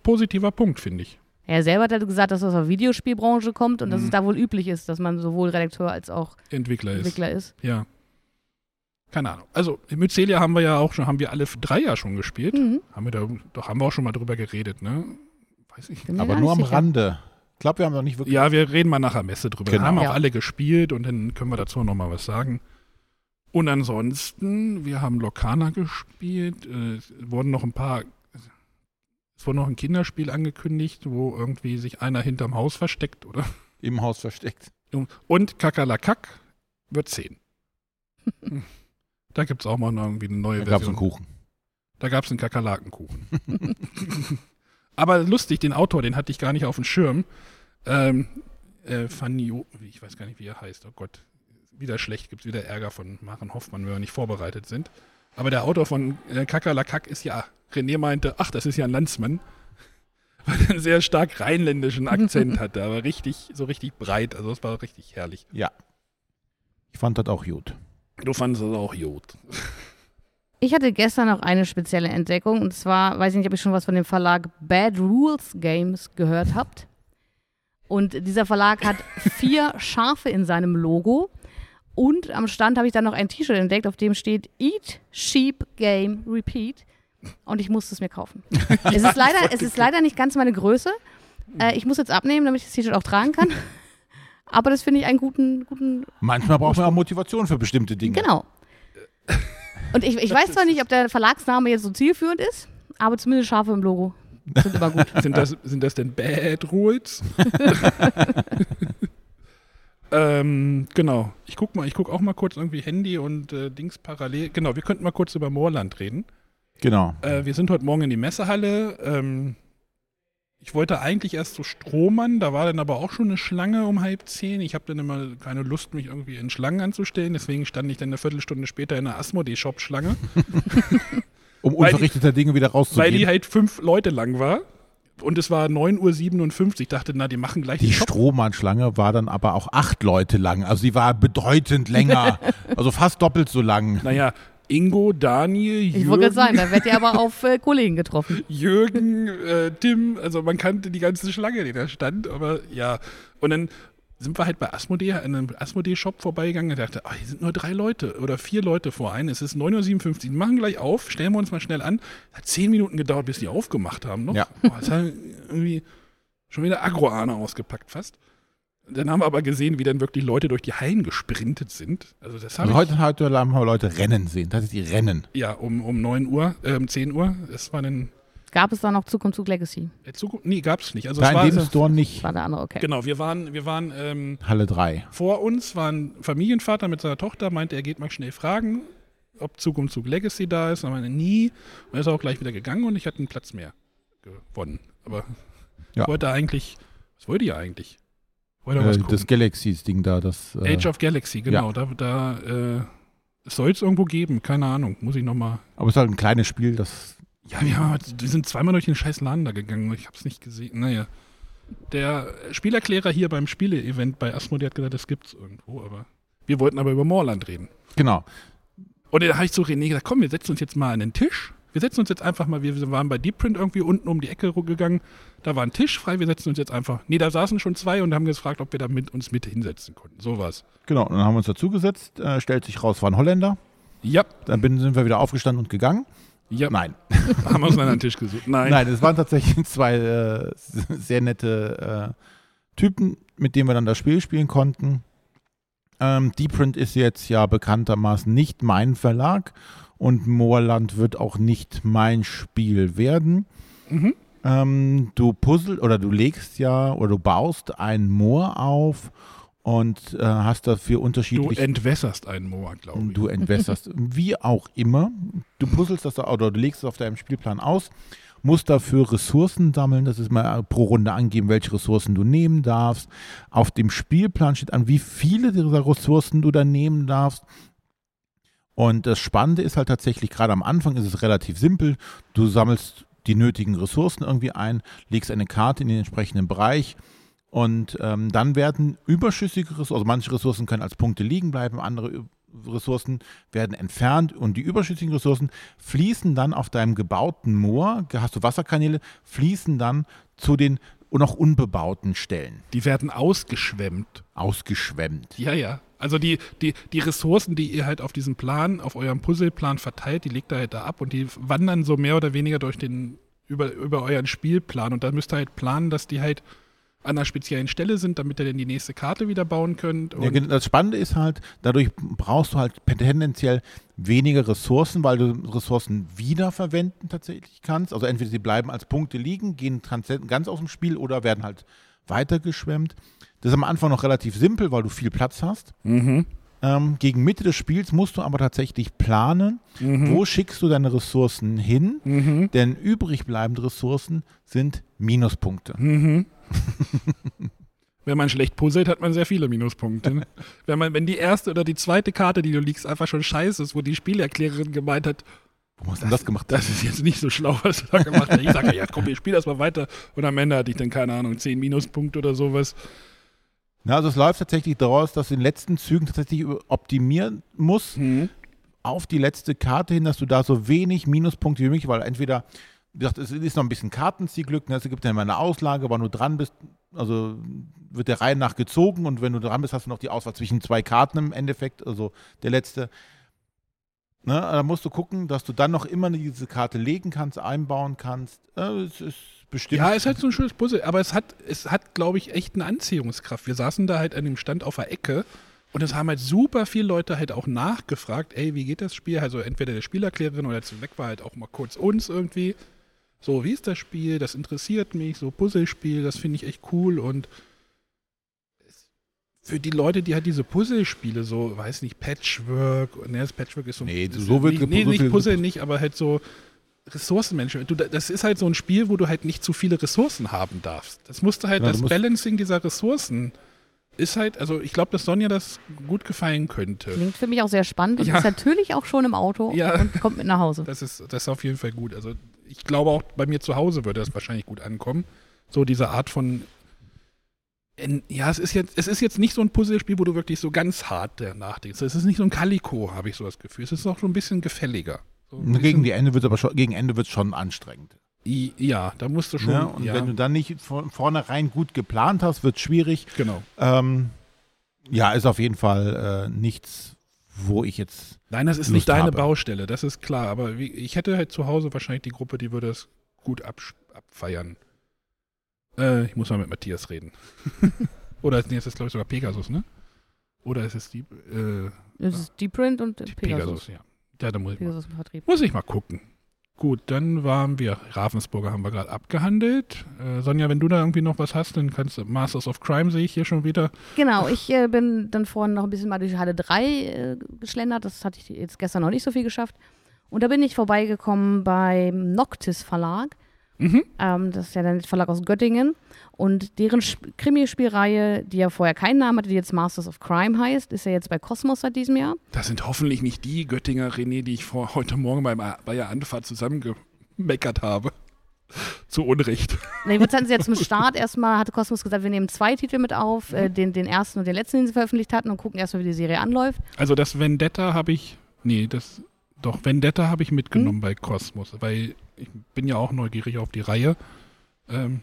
positiver Punkt, finde ich. Er selber hat halt gesagt, dass das aus der Videospielbranche kommt und dass Mhm. es da wohl üblich ist, dass man sowohl Redakteur als auch Entwickler ist. Entwickler ist. Ja. Keine Ahnung. Also, Mycelia haben wir ja auch schon, haben wir alle drei ja schon gespielt. Mhm. Haben wir da, doch haben wir auch schon mal drüber geredet, ne? Weiß ich. Mir Aber nur am nicht sicher. Rande. Ich glaube, wir haben noch nicht wirklich. Ja, wir reden mal nachher Messe drüber. Genau. Haben auch Ja. alle gespielt und dann können wir dazu noch mal was sagen. Und ansonsten, wir haben Lokana gespielt, äh, es wurden noch ein paar, wurde noch ein Kinderspiel angekündigt, wo irgendwie sich einer hinterm Haus versteckt, oder? Im Haus versteckt. Und Kakalakak wird 10. da gibt es auch mal noch irgendwie eine neue Da gab es Version. einen Kuchen. Da gab es einen Kakerlakenkuchen. [LAUGHS] Aber lustig, den Autor, den hatte ich gar nicht auf dem Schirm. Ähm, äh, Fanio, ich weiß gar nicht, wie er heißt. Oh Gott, wieder schlecht, gibt es wieder Ärger von Maren Hoffmann, wenn wir nicht vorbereitet sind. Aber der Autor von äh, Kakerlakak ist ja, René meinte, ach, das ist ja ein Landsmann. [LAUGHS] Weil er einen sehr stark rheinländischen Akzent [LAUGHS] hatte, aber richtig, so richtig breit. Also es war richtig herrlich. Ja. Ich fand das auch gut. Du fandest es auch gut. Ich hatte gestern noch eine spezielle Entdeckung und zwar, weiß ich nicht, ob ihr schon was von dem Verlag Bad Rules Games gehört habt. Und dieser Verlag hat [LAUGHS] vier Schafe in seinem Logo. Und am Stand habe ich dann noch ein T-Shirt entdeckt, auf dem steht Eat, Sheep, Game, Repeat. Und ich musste es mir kaufen. [LAUGHS] es, ist leider, es ist leider nicht ganz meine Größe. Äh, ich muss jetzt abnehmen, damit ich das T-Shirt auch tragen kann. [LAUGHS] Aber das finde ich einen guten, guten Manchmal braucht man auch Motivation für bestimmte Dinge. Genau. Und ich, ich [LAUGHS] weiß zwar nicht, ob der Verlagsname jetzt so zielführend ist, aber zumindest Schafe im Logo sind immer gut. Sind das, sind das denn Bad Rules? ähm, genau. Ich guck mal, ich guck auch mal kurz irgendwie Handy und äh, Dings parallel. Genau, wir könnten mal kurz über Moorland reden. Genau. Äh, wir sind heute Morgen in die Messehalle. Ähm, ich wollte eigentlich erst zu Strohmann, da war dann aber auch schon eine Schlange um halb zehn. Ich habe dann immer keine Lust, mich irgendwie in Schlangen anzustellen. Deswegen stand ich dann eine Viertelstunde später in der Asmodee-Shop-Schlange, [LAUGHS] Um die- unverrichteter Dinge wieder weil die rauszugehen. halt fünf Leute lang war. Und es war 9.57 Uhr. Ich dachte, na, die machen gleich Die Shop Strohmann-Schlange war dann aber auch acht Leute lang. Also sie war bedeutend länger. [LAUGHS] also fast doppelt so lang. Naja, Ingo, Daniel, Ich Jürgen, wollte gerade sagen, da werdet ihr aber auf äh, Kollegen getroffen. [LAUGHS] Jürgen äh, Tim, also man kannte die ganze Schlange, die da stand, aber ja. Und dann sind wir halt bei Asmodee, an einem Asmodee-Shop vorbeigegangen und dachte, oh, hier sind nur drei Leute oder vier Leute vor ein. Es ist 9.57 Uhr. Die machen gleich auf, stellen wir uns mal schnell an. Hat zehn Minuten gedauert, bis die aufgemacht haben. Noch. Ja. Oh, das hat irgendwie schon wieder Agro-Ahne ausgepackt fast. Dann haben wir aber gesehen, wie dann wirklich Leute durch die Hallen gesprintet sind. Also das Also ich, heute, heute haben wir Leute Rennen sehen. Das ist die Rennen. ja, um, um 9 Uhr, äh, um 10 Uhr. Das war dann, Gab es da noch Zug um Zug Legacy? äh, Zukunft, nee, gab es nicht. Also es Da in war, dem Store nicht. War der andere, okay. genau, wir waren, wir waren, ähm, Halle 3. Vor uns war ein Familienvater mit seiner Tochter, meinte, er geht mal schnell fragen, ob Zug um Zug Legacy da ist. Und er meinte, nie. Und er ist auch gleich wieder gegangen und ich hatte einen Platz mehr gewonnen. Aber Ja. ich wollte eigentlich, was wollte ihr eigentlich? Äh, das? Galaxies-Ding da. Das, äh, Age of Galaxy, genau. Da, da äh, soll es irgendwo geben, keine Ahnung. Muss ich nochmal. aber es ist halt ein kleines Spiel, das Ja, ja, wir sind zweimal durch den scheiß Laden da gegangen. Ich habe es nicht gesehen. Naja. Der Spielerklärer hier beim Spiele-Event bei Asmodee hat gesagt, das gibt's irgendwo, aber wir wollten aber über Moorland reden. Genau. Und da habe ich zu René gesagt, komm, wir setzen uns jetzt mal an den Tisch. Wir setzen uns jetzt einfach mal, wir waren bei Deep Print irgendwie unten um die Ecke gegangen. Da war ein Tisch frei, wir setzen uns jetzt einfach. Nee, da saßen schon zwei und haben gefragt, ob wir da mit uns mit hinsetzen konnten. So war's. Genau. Und dann haben wir uns dazugesetzt. Äh, stellt sich raus, war ein Holländer. Ja, Dann sind wir wieder aufgestanden und gegangen. ja. Nein. [LAUGHS] Haben wir uns einen anderen Tisch gesucht. Nein. Nein, es waren tatsächlich [LAUGHS] zwei äh, sehr nette äh, Typen, mit denen wir dann das Spiel spielen konnten. Ähm, Deeprint ist jetzt ja bekanntermaßen nicht mein Verlag und Moorland wird auch nicht mein Spiel werden. Mhm. Ähm, du puzzle oder du legst ja oder du baust ein Moor auf und äh, hast dafür Du unterschiedliche entwässerst einen Moor, glaube ich. Du entwässerst, wie auch immer. Du puzzelst das oder du legst es auf deinem Spielplan aus, musst dafür Ressourcen sammeln. Das ist mal pro Runde angeben, welche Ressourcen du nehmen darfst. Auf dem Spielplan steht an, wie viele dieser Ressourcen du dann nehmen darfst. Und das Spannende ist halt tatsächlich, gerade am Anfang ist es relativ simpel. Du sammelst die nötigen Ressourcen irgendwie ein, legst eine Karte in den entsprechenden Bereich und ähm, dann werden überschüssige Ressourcen, also manche Ressourcen können als Punkte liegen bleiben, andere Ressourcen werden entfernt und die überschüssigen Ressourcen fließen dann auf deinem gebauten Moor, hast du Wasserkanäle, fließen dann zu den noch unbebauten Stellen, Die werden ausgeschwemmt. ausgeschwemmt. Ja, ja. Also die, die, die Ressourcen, die ihr halt auf diesem Plan, auf eurem Puzzleplan verteilt, die legt ihr halt da ab und die wandern so mehr oder weniger durch den, über, über euren Spielplan. Und da müsst ihr halt planen, dass die halt an einer speziellen Stelle sind, damit ihr dann die nächste Karte wieder bauen könnt. Ja, das Spannende ist halt, dadurch brauchst du halt tendenziell weniger Ressourcen, weil du Ressourcen wiederverwenden tatsächlich kannst. Also entweder sie bleiben als Punkte liegen, gehen ganz aus dem Spiel oder werden halt weitergeschwemmt. Das ist am Anfang noch relativ simpel, weil du viel Platz hast. Mhm. Ähm, gegen Mitte des Spiels musst du aber tatsächlich planen, Mhm. wo schickst du deine Ressourcen hin, Mhm. denn übrig bleibende Ressourcen sind Minuspunkte. Mhm. [LAUGHS] Wenn man schlecht puzzelt, hat man sehr viele Minuspunkte. ne? wenn, man, wenn die erste oder die zweite Karte, die du liegst, einfach schon scheiße ist, wo die Spielerklärerin gemeint hat, Warum hast du denn das gemacht? das ist jetzt nicht so schlau, was du da gemacht hast. Ich sage, ja, komm, wir spielen erstmal weiter. Und am Ende hatte ich dann, keine Ahnung, 10 Minuspunkte oder sowas. Ja, also es läuft tatsächlich daraus, dass du in den letzten Zügen tatsächlich optimieren musst, Mhm. auf die letzte Karte hin, dass du da so wenig Minuspunkte wie möglich, weil entweder, wie gesagt, es ist noch ein bisschen Kartenzielglück, ne? es gibt ja immer eine Auslage, wann du dran bist, also wird der Reihe nach gezogen und wenn du dran bist, hast du noch die Auswahl zwischen zwei Karten im Endeffekt, also der letzte. Ne? Da musst du gucken, dass du dann noch immer diese Karte legen kannst, einbauen kannst. Äh, es ist bestimmt. Ja, es ist halt so ein schönes Puzzle, aber es hat, es hat, glaube ich, echt eine Anziehungskraft. Wir saßen da halt an dem Stand auf der Ecke und es haben halt super viele Leute halt auch nachgefragt, ey, wie geht das Spiel? Also entweder der Spielerklärerin oder zu weg war halt auch mal kurz uns irgendwie. So, wie ist das Spiel? Das interessiert mich, so Puzzlespiel, das finde ich echt cool und für die Leute, die halt diese Puzzlespiele so, weiß nicht, Patchwork, ne, das Patchwork ist so Nee, ist so wird nicht, nee, nicht Puzzle nicht, aber halt so Ressourcenmanagement. Du, das ist halt so ein Spiel, wo du halt nicht zu viele Ressourcen haben darfst. Das musste halt, Ja, du das musst- Balancing dieser Ressourcen ist halt, also ich glaube, dass Sonja das gut gefallen könnte. Klingt für mich auch sehr spannend und Ja. ist natürlich auch schon im Auto Ja. und kommt mit nach Hause. Das ist, das ist auf jeden Fall gut. Also ich glaube auch bei mir zu Hause würde das wahrscheinlich gut ankommen. So diese Art von ja, es ist, jetzt, es ist jetzt nicht so ein Puzzlespiel, wo du wirklich so ganz hart nachdenkst. Es ist nicht so ein Calico, habe ich so das Gefühl. Es ist auch so ein bisschen gefälliger. So ein Gegen bisschen- die Ende wird aber schon, gegen Ende wird schon anstrengend. Ja, da musst du schon. Ne? Und ja, wenn du dann nicht von vornherein gut geplant hast, wird es schwierig. genau. Ähm, ja, ist auf jeden Fall äh, nichts, wo ich jetzt. Nein, das ist Lust nicht deine habe. Baustelle, das ist klar. Aber wie, ich hätte halt zu Hause wahrscheinlich die Gruppe, die würde es gut abfeiern. Äh, ich muss mal mit Matthias reden. [LAUGHS] Oder nee, ist das, glaube ich, sogar Pegasus, ne? Oder ist es die, äh, Das ist Deep Print und die Pegasus. Pegasus. ja. Ja, da muss ich, mal, Pegasus im Vertrieb. muss ich mal gucken. Gut, dann waren wir, Ravensburger haben wir gerade abgehandelt. Äh, Sonja, wenn du da irgendwie noch was hast, dann kannst du, Masters of Crime sehe ich hier schon wieder. Genau, ich äh, bin dann vorhin noch ein bisschen mal durch Halle 3 äh, geschlendert. Das hatte ich jetzt gestern noch nicht so viel geschafft. Und da bin ich vorbeigekommen beim Noctis Verlag. Mhm. Ähm, das ist ja der Verlag aus Göttingen. Und deren Sp- Krimispielreihe, die ja vorher keinen Namen hatte, die jetzt Masters of Crime heißt, ist ja jetzt bei Cosmos seit diesem Jahr. Das sind hoffentlich nicht die Göttinger René, die ich vor heute Morgen beim, bei der Anfahrt zusammengemeckert habe. [LAUGHS] Zu Unrecht. Nee, jetzt hatten sie jetzt zum Start erstmal, hatte Cosmos gesagt, wir nehmen zwei Titel mit auf, äh, den, den ersten und den letzten, den sie veröffentlicht hatten und gucken erstmal, wie die Serie anläuft. Also das Vendetta habe ich, nee, das, doch, Vendetta habe ich mitgenommen bei Cosmos, weil ich bin ja auch neugierig auf die Reihe. Ähm,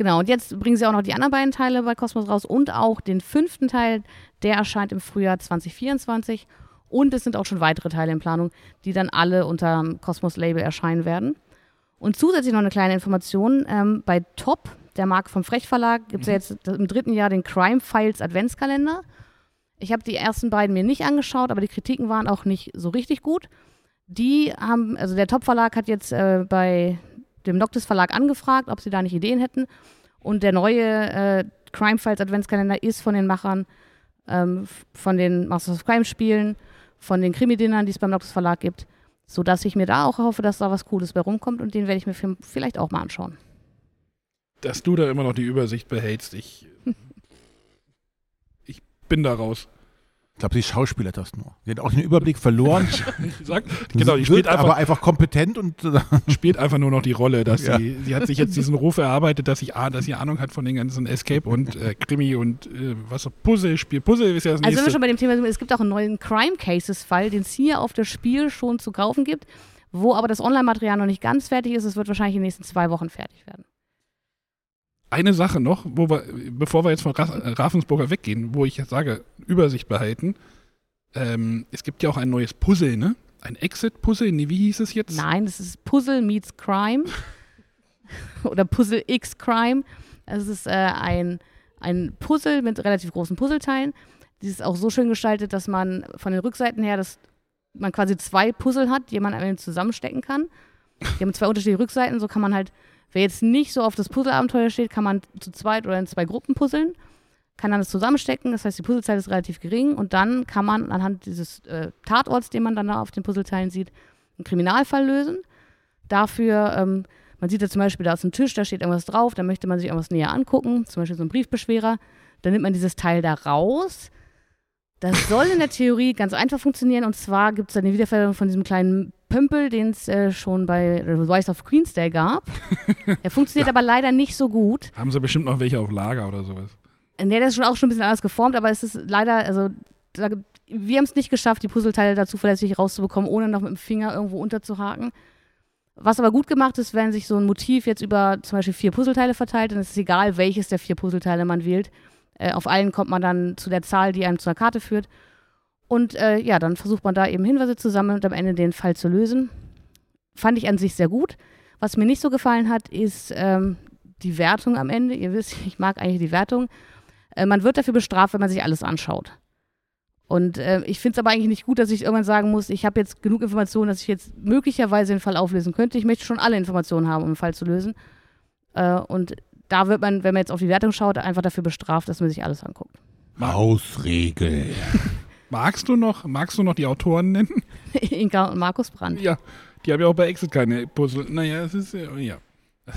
Genau, und jetzt bringen sie auch noch die anderen beiden Teile bei Cosmos raus und auch den fünften Teil, der erscheint im Frühjahr 2024. Und es sind auch schon weitere Teile in Planung, die dann alle unter dem Cosmos-Label erscheinen werden. Und zusätzlich noch eine kleine Information: ähm, Bei Top, der Marke vom Frech Verlag, gibt es ja jetzt im dritten Jahr den Crime Files Adventskalender. Ich habe die ersten beiden mir nicht angeschaut, aber die Kritiken waren auch nicht so richtig gut. Die haben, also der Top Verlag hat jetzt äh, bei dem Noctis Verlag angefragt, ob sie da nicht Ideen hätten. Und der neue äh, Crime Files Adventskalender ist von den Machern ähm, von den Masters of Crime Spielen, von den Krimi-Dinnern, die es beim Noctis Verlag gibt, sodass ich mir da auch hoffe, dass da was Cooles bei rumkommt und den werde ich mir vielleicht auch mal anschauen. dass du da immer noch die Übersicht behältst, ich, [LAUGHS] ich bin da raus. Ich glaube, sie schauspielert das nur. Sie hat auch den Überblick verloren. [LAUGHS] Sag, genau, die Sie spielt einfach, aber einfach kompetent und [LAUGHS] spielt einfach nur noch die Rolle, dass Ja. sie, sie hat sich jetzt diesen Ruf erarbeitet, dass sie, ah, dass sie Ahnung hat von den ganzen Escape und äh, Krimi und äh, was so Puzzle-Spiel. Puzzle ist ja das Also wenn wir nächste. schon bei dem Thema sind, es gibt auch einen neuen Crime Cases Fall, den es hier auf das Spiel schon zu kaufen gibt, wo aber das Online-Material noch nicht ganz fertig ist. Es wird wahrscheinlich in den nächsten zwei Wochen fertig werden. Eine Sache noch, wir, bevor wir jetzt von Ra Ravensburger weggehen, wo ich jetzt sage, Übersicht behalten. Ähm, es gibt ja auch ein neues Puzzle, ne? Ein Exit-Puzzle? Nee, wie hieß es jetzt? Nein, das ist Puzzle meets Crime [LAUGHS] oder Puzzle X Crime. Es ist äh, ein, ein Puzzle mit relativ großen Puzzleteilen. Die ist auch so schön gestaltet, dass man von den Rückseiten her, dass man quasi zwei Puzzle hat, die man am zusammenstecken kann. Die haben zwei unterschiedliche Rückseiten, so kann man halt, wer jetzt nicht so auf das Puzzleabenteuer steht, kann man zu zweit oder in zwei Gruppen puzzeln, kann dann das zusammenstecken, das heißt, die Puzzlezeit ist relativ gering und dann kann man anhand dieses äh, Tatorts, den man dann da auf den Puzzleteilen sieht, einen Kriminalfall lösen. Dafür, ähm, man sieht ja zum Beispiel, da ist ein Tisch, da steht irgendwas drauf, da möchte man sich irgendwas näher angucken, zum Beispiel so ein Briefbeschwerer. Dann nimmt man dieses Teil da raus. Das soll in der Theorie ganz einfach funktionieren und zwar gibt es dann die Wiederverwendung von diesem kleinen Pömpel, den es äh, schon bei The Rise of Queensday gab. Der [LAUGHS] funktioniert aber leider nicht so gut. Haben sie bestimmt noch welche auf Lager oder sowas. Ne, der ist schon auch schon ein bisschen anders geformt, aber es ist leider, also da, wir haben es nicht geschafft, die Puzzleteile da zuverlässig rauszubekommen, ohne noch mit dem Finger irgendwo unterzuhaken. Was aber gut gemacht ist, wenn sich so ein Motiv jetzt über zum Beispiel vier Puzzleteile verteilt, dann ist es egal, welches der vier Puzzleteile man wählt. Äh, auf allen kommt man dann zu der Zahl, die einem zu einer Karte führt. Und äh, ja, dann versucht man da eben Hinweise zu sammeln und am Ende den Fall zu lösen. Fand ich an sich sehr gut. Was mir nicht so gefallen hat, ist ähm, die Wertung am Ende. Ihr wisst, [LAUGHS] ich mag eigentlich die Wertung. Äh, man wird dafür bestraft, wenn man sich alles anschaut. Und äh, ich finde es aber eigentlich nicht gut, dass ich irgendwann sagen muss, ich habe jetzt genug Informationen, dass ich jetzt möglicherweise den Fall auflösen könnte. Ich möchte schon alle Informationen haben, um den Fall zu lösen. Äh, und da wird man, wenn man jetzt auf die Wertung schaut, einfach dafür bestraft, dass man sich alles anguckt. Hausregel. [LAUGHS] Magst du noch, magst du noch die Autoren nennen? [LAUGHS] Inka und Markus Brandt. Ja, die haben ja auch bei Exit keine Puzzle. Naja, es ist, äh, ja.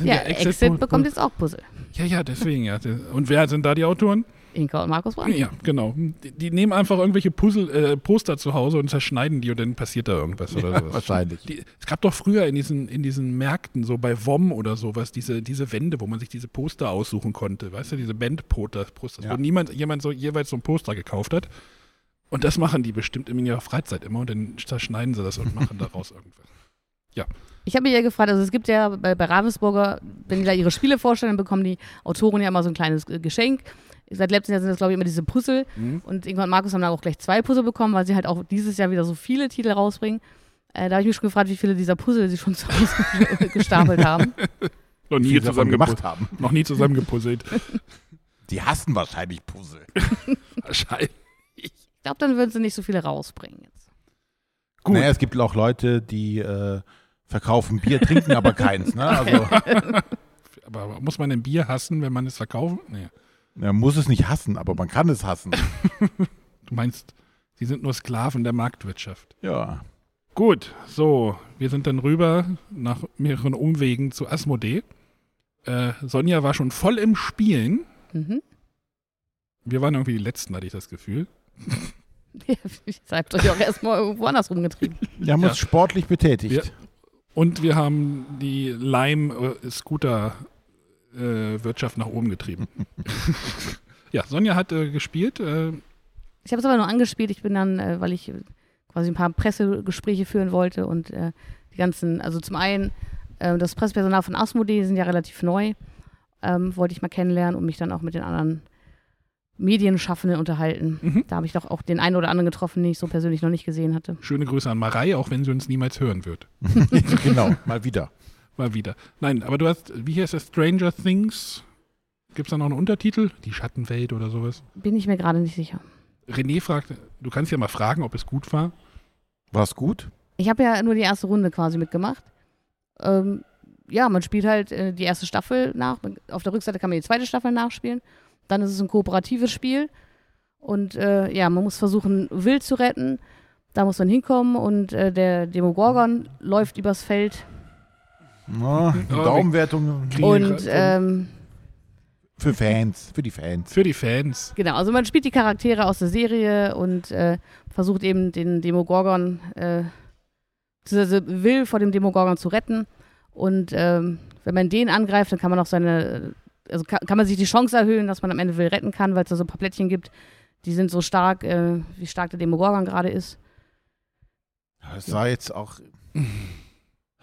Ja, Exit- Exit bekommt jetzt auch Puzzle. Ja, ja, deswegen, ja. Und wer sind da die Autoren? Inka und Markus Brandt. Ja, genau. Die, die nehmen einfach irgendwelche Puzzle, äh, Poster zu Hause und zerschneiden die und dann passiert da irgendwas oder Ja, sowas. wahrscheinlich. Die, es gab doch früher in diesen, in diesen Märkten, so bei WOM oder sowas, diese, diese Wände, wo man sich diese Poster aussuchen konnte. Weißt du, diese Bandposter, Poster, Ja. wo niemand, jemand so jeweils so ein Poster gekauft hat. Und das machen die bestimmt in ihrer Freizeit immer und dann zerschneiden sie das und machen daraus [LAUGHS] irgendwas. Ich habe mich ja gefragt, also es gibt ja bei, bei Ravensburger, wenn die da ihre Spiele vorstellen, dann bekommen die Autoren ja immer so ein kleines Geschenk. Seit letztem Jahr sind das, glaube ich, immer diese Puzzle. Mhm. Und Ingmar und Markus haben da auch gleich zwei Puzzle bekommen, weil sie halt auch dieses Jahr wieder so viele Titel rausbringen. Äh, da habe ich mich schon gefragt, wie viele dieser Puzzle sie schon zu Hause gestapelt haben. Noch nie zusammengepuzzelt. gemacht [LAUGHS] haben. Noch nie zusammengepuzzelt. Die hassen wahrscheinlich Puzzle. [LAUGHS] Wahrscheinlich. Ich glaube, dann würden sie nicht so viele rausbringen jetzt. Gut. Naja, es gibt auch Leute, die äh, verkaufen Bier, trinken aber keins. Ne? Also [LAUGHS] Aber muss man ein Bier hassen, wenn man es verkauft? Nee. Man muss es nicht hassen, aber man kann es hassen. [LAUGHS] Du meinst, sie sind nur Sklaven der Marktwirtschaft. Ja. Gut, so, wir sind dann rüber nach mehreren Umwegen zu Asmodee. Äh, Sonja war schon voll im Spielen. Mhm. Wir waren irgendwie die Letzten, hatte ich das Gefühl. [LAUGHS] Ihr habt euch auch erstmal irgendwo anders rumgetrieben. Wir haben Ja. uns sportlich betätigt. Ja. Und wir haben die Lime-Scooter-Wirtschaft nach oben getrieben. ja, Sonja hat äh, gespielt. Äh, Ich habe es aber nur angespielt. Ich bin dann, äh, weil ich äh, quasi ein paar Pressegespräche führen wollte und äh, die ganzen, also zum einen äh, das Pressepersonal von Asmodee die sind ja relativ neu, ähm, wollte ich mal kennenlernen und mich dann auch mit den anderen Medienschaffenden unterhalten. Mhm. Da habe ich doch auch den einen oder anderen getroffen, den ich so persönlich noch nicht gesehen hatte. schöne Grüße an Marei, auch wenn sie uns niemals hören wird. [LAUGHS] genau, mal wieder. Mal wieder. Nein, aber du hast, wie heißt das, Stranger Things? Gibt es da noch einen Untertitel? Die Schattenwelt oder sowas? Bin ich mir gerade nicht sicher. René fragt, du kannst ja mal fragen, ob es gut war. War es gut? Ich habe ja nur die erste Runde quasi mitgemacht. Ähm, ja, man spielt halt äh, die erste Staffel nach. Auf der Rückseite kann man die zweite Staffel nachspielen. Dann ist es ein kooperatives Spiel. Und äh, ja, man muss versuchen, Wild zu retten. Da muss man hinkommen und äh, der Demogorgon läuft übers Feld. Ja, Ja, Daumenwertung Und ähm, für Fans, für die Fans. Für die Fans. genau, also man spielt die Charaktere aus der Serie und äh, versucht eben den Demogorgon, äh, beziehungsweise will vor dem Demogorgon zu retten. Und ähm, wenn man den angreift, dann kann man auch seine, also kann, kann man sich die Chance erhöhen, dass man am Ende will retten kann, weil es da so ein paar Plättchen gibt, die sind so stark, äh, wie stark der Demogorgon gerade ist. Das sah jetzt auch. [LAUGHS]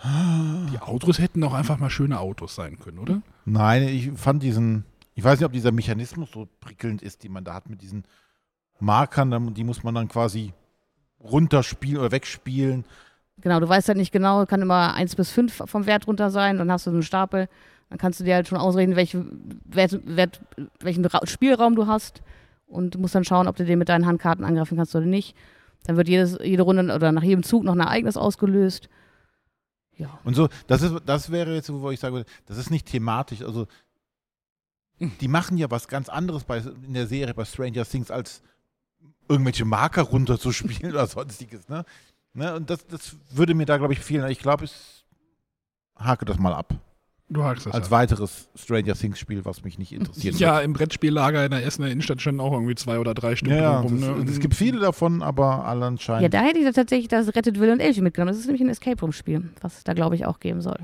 Die Autos hätten auch einfach mal schöne Autos sein können, oder? Nein, ich fand diesen. Ich weiß nicht, ob dieser Mechanismus so prickelnd ist, den man da hat mit diesen Markern. Die muss man dann quasi runterspielen oder wegspielen. Genau, du weißt halt nicht genau, kann immer 1 bis 5 vom Wert runter sein, dann hast du so einen Stapel, dann kannst du dir halt schon ausrechnen, welche Wert, Wert, welchen Ra Spielraum du hast und du musst dann schauen, ob du den mit deinen Handkarten angreifen kannst oder nicht. Dann wird jedes, jede Runde oder nach jedem Zug noch ein Ereignis ausgelöst. Ja. Und so, das ist, das wäre jetzt, wo ich sage, das ist nicht thematisch. Also, die machen ja was ganz anderes bei, in der Serie bei Stranger Things, als irgendwelche Marker runterzuspielen [LAUGHS] oder sonstiges, ne? ne? Und das, das würde mir da, glaube ich, fehlen. Ich glaube, ich hake das mal ab. Du hakst das Als ab. weiteres Stranger Things Spiel, was mich nicht interessiert. Ja, im Brettspiellager in der Essener Innenstadt standen auch irgendwie zwei oder drei Stück ja, ja rum. Ne? es gibt viele davon, aber alle ja, anscheinend. da hätte ich da tatsächlich das Rettet Will und Elfie mitgenommen. Das ist nämlich ein Escape Room-Spiel, was es da, glaube ich, auch geben soll.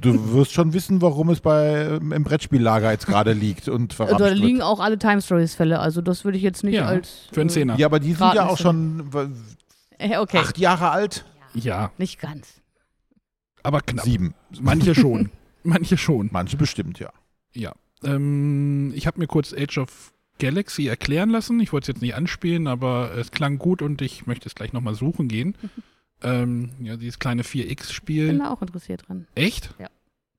du wirst schon wissen, warum es bei, im Brettspiellager jetzt gerade liegt und Da verramscht liegen wird. auch alle Time Stories-Fälle, also das würde ich jetzt nicht Ja, als. Für einen äh, Zehner. Ja, aber die sind ja auch schon Äh, okay, acht Jahre alt. Ja, nicht ganz. Aber knapp. Sieben. Manche [LAUGHS] schon. Manche schon. Manche bestimmt, ja. Ja. Ähm, ich habe mir kurz Age of Galaxy erklären lassen. Ich wollte es jetzt nicht anspielen, aber es klang gut und ich möchte es gleich nochmal suchen gehen. [LAUGHS] ähm, ja, dieses kleine 4X-Spiel. Bin da auch interessiert dran. Echt? Ja.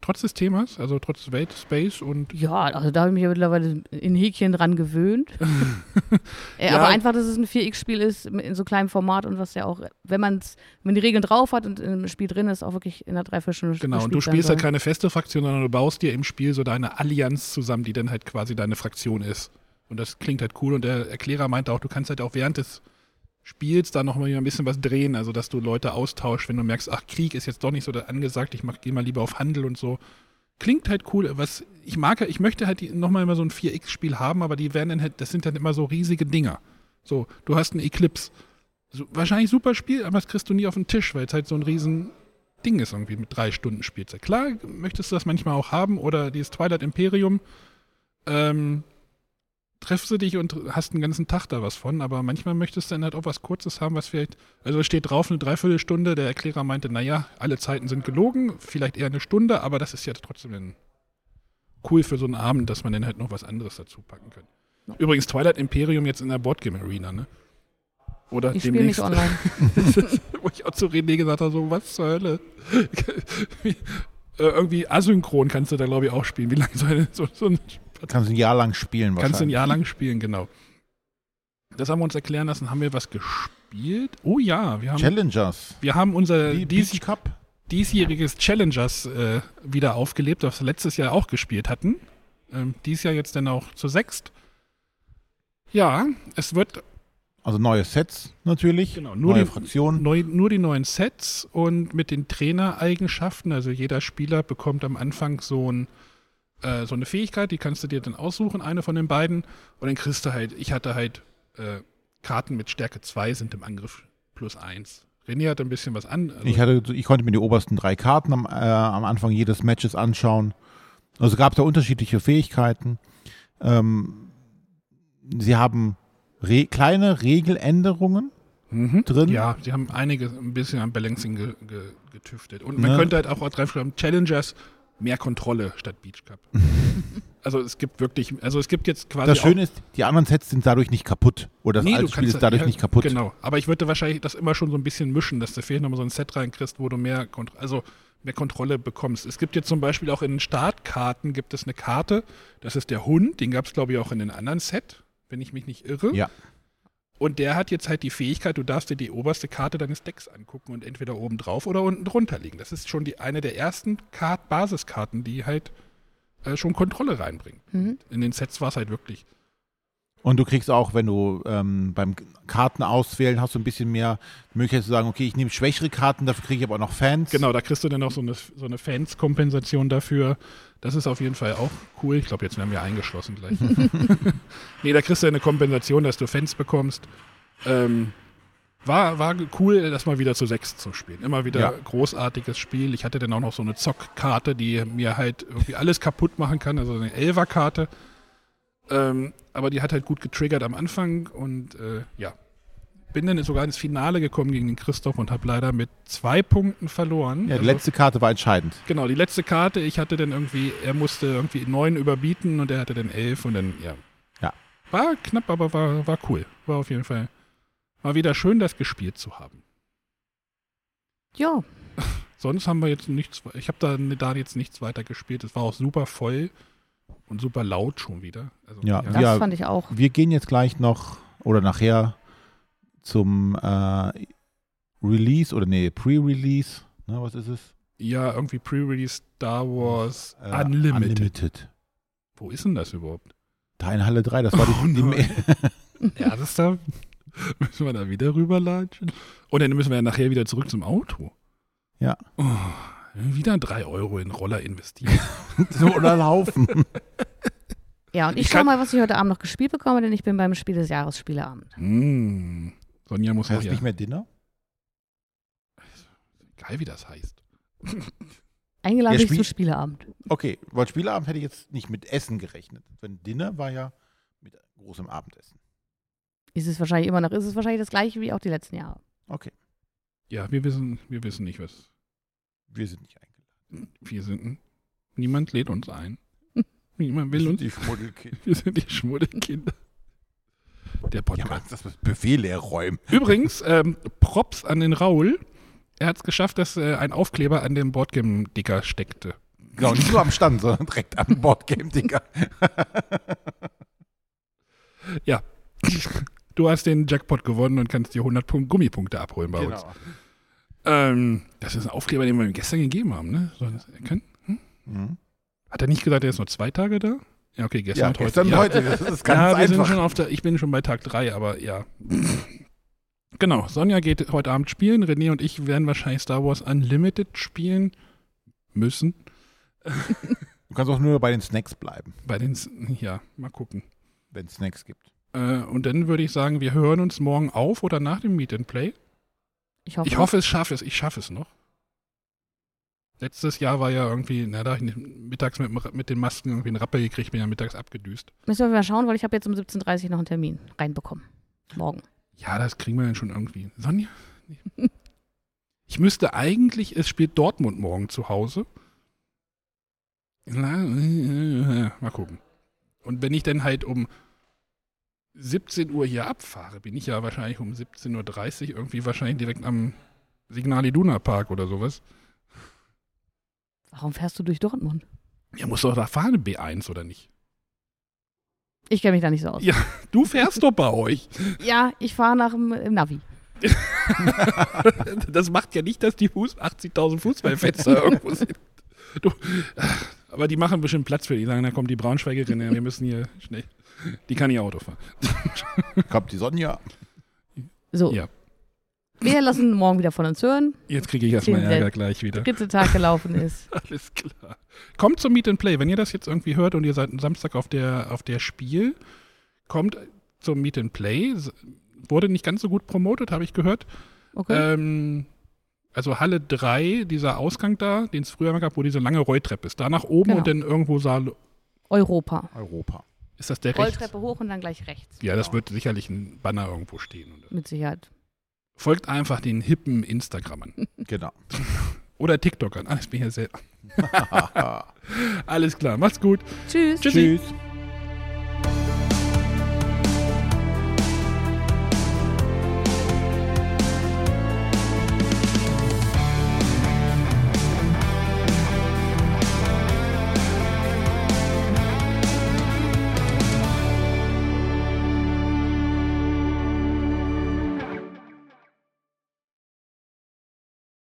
Trotz des Themas, also trotz Welt, Space und. Ja, also da habe ich mich ja mittlerweile in Häkchen dran gewöhnt. [LAUGHS] äh, Ja. Aber einfach, dass es ein 4X-Spiel ist in so kleinem Format und was ja auch, wenn man wenn die Regeln drauf hat und im Spiel drin ist, auch wirklich in der Dreiviertelstunde Genau, und du spielst halt soll. keine feste Fraktion, sondern du baust dir im Spiel so deine Allianz zusammen, die dann halt quasi deine Fraktion ist. Und das klingt halt cool. Und der Erklärer meinte auch, du kannst halt auch während des Spiels da noch mal ein bisschen was drehen, also dass du Leute austauschst, wenn du merkst, ach, Krieg ist jetzt doch nicht so angesagt, ich mach, geh mal lieber auf Handel und so. klingt halt cool. Was ich mag, ich möchte halt nochmal immer so ein 4X-Spiel haben, aber die werden dann halt, das sind dann immer so riesige Dinger. So, du hast einen Eclipse. So, wahrscheinlich super Spiel, aber das kriegst du nie auf den Tisch, weil es halt so ein riesen Ding ist irgendwie mit drei Stunden Spielzeit. Klar, möchtest du das manchmal auch haben oder dieses Twilight Imperium. Ähm, treffst du dich und hast einen ganzen Tag da was von, aber manchmal möchtest du dann halt auch was Kurzes haben, was vielleicht, also es steht drauf eine Dreiviertelstunde, der Erklärer meinte, naja, alle Zeiten sind gelogen, vielleicht eher eine Stunde, aber das ist ja trotzdem cool für so einen Abend, dass man dann halt noch was anderes dazu packen kann. Übrigens Twilight Imperium jetzt in der Boardgame Arena, ne? Oder Ich spiele nicht online. [LAUGHS] Wo ich auch zu René gesagt habe, so, was zur Hölle? Wie, [LAUGHS] äh, irgendwie asynchron kannst du da, glaube ich, auch spielen. Wie lange soll so, so ein Kannst du ein Jahr lang spielen Kannst du ein wahrscheinlich. Jahr lang spielen, genau. Das haben wir uns erklären lassen. Haben wir was gespielt? Oh ja, wir haben, Challengers. wir haben unser Die dies, Cup. diesjähriges Challengers äh, wieder aufgelebt, das wir letztes Jahr auch gespielt hatten. Ähm, dies Jahr jetzt dann auch zu sechst. Ja, es wird Also neue Sets natürlich. Genau, nur neue die- Fraktionen. neu, nur die neuen Sets und mit den Trainereigenschaften. Also jeder Spieler bekommt am Anfang so, ein, äh, so eine Fähigkeit, die kannst du dir dann aussuchen, eine von den beiden. Und dann kriegst du halt, ich hatte halt äh, Karten mit Stärke 2 sind im Angriff plus 1. René hat ein bisschen was an. Also, Ich, hatte, ich konnte mir die obersten drei Karten am, äh, am Anfang jedes Matches anschauen. Also gab da unterschiedliche Fähigkeiten. Ähm, sie haben re kleine Regeländerungen mhm. drin. Ja, sie haben einige ein bisschen am Balancing ge, ge, getüftet. Und man Ne? könnte halt auch draufschreiben, Challengers, mehr Kontrolle statt Beach Cup. [LAUGHS] also es gibt wirklich, also es gibt jetzt quasi Das Schöne ist, die anderen Sets sind dadurch nicht kaputt. Oder das Nee, alte Spiel ist dadurch ja, nicht kaputt. Genau, aber ich würde wahrscheinlich das immer schon so ein bisschen mischen, dass du vielleicht nochmal so ein Set reinkriegst, wo du mehr, Kont also mehr Kontrolle bekommst. Es gibt jetzt zum Beispiel auch in den Startkarten gibt es eine Karte, das ist der Hund, den gab es glaube ich auch in den anderen Set, wenn ich mich nicht irre. Ja. Und der hat jetzt halt die Fähigkeit, du darfst dir die oberste Karte deines Decks angucken und entweder oben drauf oder unten drunter liegen. Das ist schon die, eine der ersten Kart Basiskarten, die halt äh, schon Kontrolle reinbringen. Mhm. In den Sets war es halt wirklich. Und du kriegst auch, wenn du ähm, beim Karten auswählen, hast du ein bisschen mehr Möglichkeit zu sagen, okay, ich nehme schwächere Karten, dafür kriege ich aber auch noch Fans. Genau, da kriegst du dann auch so eine, so eine Fans-Kompensation dafür. Das ist auf jeden Fall auch cool. Ich glaube, jetzt werden wir eingeschlossen gleich. [LAUGHS] nee, da kriegst du eine Kompensation, dass du Fans bekommst. Ähm, war, war cool, das mal wieder zu sechs zu spielen. Immer wieder Ja. großartiges Spiel. Ich hatte dann auch noch so eine Zockkarte, die mir halt irgendwie alles kaputt machen kann, also eine Elfer-Karte. Ähm, aber die hat halt gut getriggert am Anfang und äh, ja. Bin dann sogar ins Finale gekommen gegen den Christoph und habe leider mit zwei Punkten verloren. Ja, die Also- letzte Karte war entscheidend. Genau, die letzte Karte, ich hatte dann irgendwie, er musste irgendwie neun überbieten und er hatte dann elf und dann, ja. Ja. War knapp, aber war, war cool. War auf jeden Fall mal wieder schön, das gespielt zu haben. Ja, [LAUGHS] Sonst haben wir jetzt nichts, ich habe da, da jetzt nichts weiter gespielt. Es war auch super voll und super laut schon wieder. Also, Ja, das Ja. fand ich auch. Wir gehen jetzt gleich noch oder nachher zum äh, Release oder nee, Pre-Release. Ne, was ist es? ja, irgendwie Pre-Release Star Wars Äh, Unlimited. Unlimited. Wo ist denn das überhaupt? Da in Halle 3, das war Oh die, die nein. [LAUGHS] Ja, das da [LAUGHS] müssen wir da wieder rüberlatschen. Und dann müssen wir ja nachher wieder zurück zum Auto. Ja. Oh, wieder drei Euro in Roller investieren. [LAUGHS] so oder laufen. [LAUGHS] Ja, und ich, Ich schau mal, was ich heute Abend noch gespielt bekomme, denn ich bin beim Spiel des Jahres Spieleabend. mm. Sonja muss noch heißt ja. nicht mehr Dinner? Geil, wie das heißt. [LAUGHS] Eingeladen Ja, Spiel- zum Spieleabend. Okay, weil Spieleabend hätte ich jetzt nicht mit Essen gerechnet. Wenn Dinner war ja mit großem Abendessen. Ist es wahrscheinlich immer noch, ist es wahrscheinlich das gleiche wie auch die letzten Jahre. Okay, Ja, wir wissen, wir wissen nicht, was wir sind nicht eingeladen. wir sind. Niemand lädt uns ein. [LAUGHS] Niemand will Wir uns. sind die Schmuddelkinder. [LAUGHS] Wir sind die Schmuddelkinder. Der Ja, Podcast. was das Befehle räumen. Übrigens, ähm, Props an den Raul. Er hat es geschafft, dass äh, ein Aufkleber an dem Boardgame-Dicker steckte. Genau, nicht nur am Stand, sondern direkt am Boardgame-Dinger. [LAUGHS] Du hast den Jackpot gewonnen und kannst dir 100 Punkt Gummipunkte abholen bei uns. Ähm, das ist ein Aufkleber, den wir ihm gestern gegeben haben, ne? Soll das erkennen? Mhm. Hat er nicht gesagt, er ist nur zwei Tage da? Ja, okay, gestern Ja, und heute. gestern ja. heute, das ist ganz ja, wir sind einfach. schon auf der, ich bin schon bei Tag 3, aber ja. Genau, Sonja geht heute Abend spielen. René und ich werden wahrscheinlich Star Wars Unlimited spielen müssen. Du kannst auch nur bei den Snacks bleiben, Bei den, ja, mal gucken. wenn es Snacks gibt. Äh, und dann würde ich sagen, wir hören uns morgen auf oder nach dem Meet and Play. Ich hoffe. Ich hoffe, es schaffe es. Ich schaffe es noch. Letztes Jahr war ja irgendwie, na, da habe ich mittags mit, mit den Masken irgendwie einen Rappel gekriegt, bin ja mittags abgedüst. Müssen wir mal schauen, weil ich habe jetzt um 17.30 Uhr noch einen Termin reinbekommen. Morgen. Ja, das kriegen wir dann schon irgendwie. Sonja? [LAUGHS] Ich müsste eigentlich, es spielt Dortmund morgen zu Hause. Na, äh, Mal gucken. Und wenn ich dann halt um 17 Uhr hier abfahre, bin ich ja wahrscheinlich um 17.30 Uhr irgendwie wahrscheinlich direkt am Signal Iduna Park oder sowas. Warum fährst du durch Dortmund? Ja, muss doch da fahren, B1 oder nicht? Ich kenne mich da nicht so aus. Ja. Du fährst doch bei euch. Ja, ich fahre nach dem Navi. [LAUGHS] Das macht ja nicht, dass die Fuß 80.000 Fußballfans da irgendwo [LAUGHS] sind. Du, aber die machen bestimmt Platz für die. sagen, da kommt die Braunschweigerin, wir müssen hier schnell. Die kann nicht Auto fahren. [LAUGHS] Kommt die Sonja? So. Ja. Wir lassen morgen wieder von uns hören. Jetzt kriege ich erstmal Ärger Dank. gleich wieder. Dritte Tag gelaufen ist. [LAUGHS] Alles klar. Kommt zum Meet and Play. Wenn ihr das jetzt irgendwie hört und ihr seid am Samstag auf der, auf der Spiel, kommt zum Meet and Play. Wurde nicht ganz so gut promotet, habe ich gehört. Okay. Ähm, also Halle 3, dieser Ausgang da, den es früher mal gab, wo diese lange Rolltreppe ist. Da nach oben Genau. und dann irgendwo Saal. Europa. Europa. Ist das der rechts? Rolltreppe hoch und dann gleich rechts. Ja, das wird sicherlich ein Banner irgendwo stehen. Mit Sicherheit. folgt einfach den hippen Instagrammern. [LAUGHS] Genau. [LAUGHS] Oder TikTokern. Alles bin ich ja selber. [LAUGHS] Alles klar, macht's gut. Tschüss. Tschüssi. Tschüss.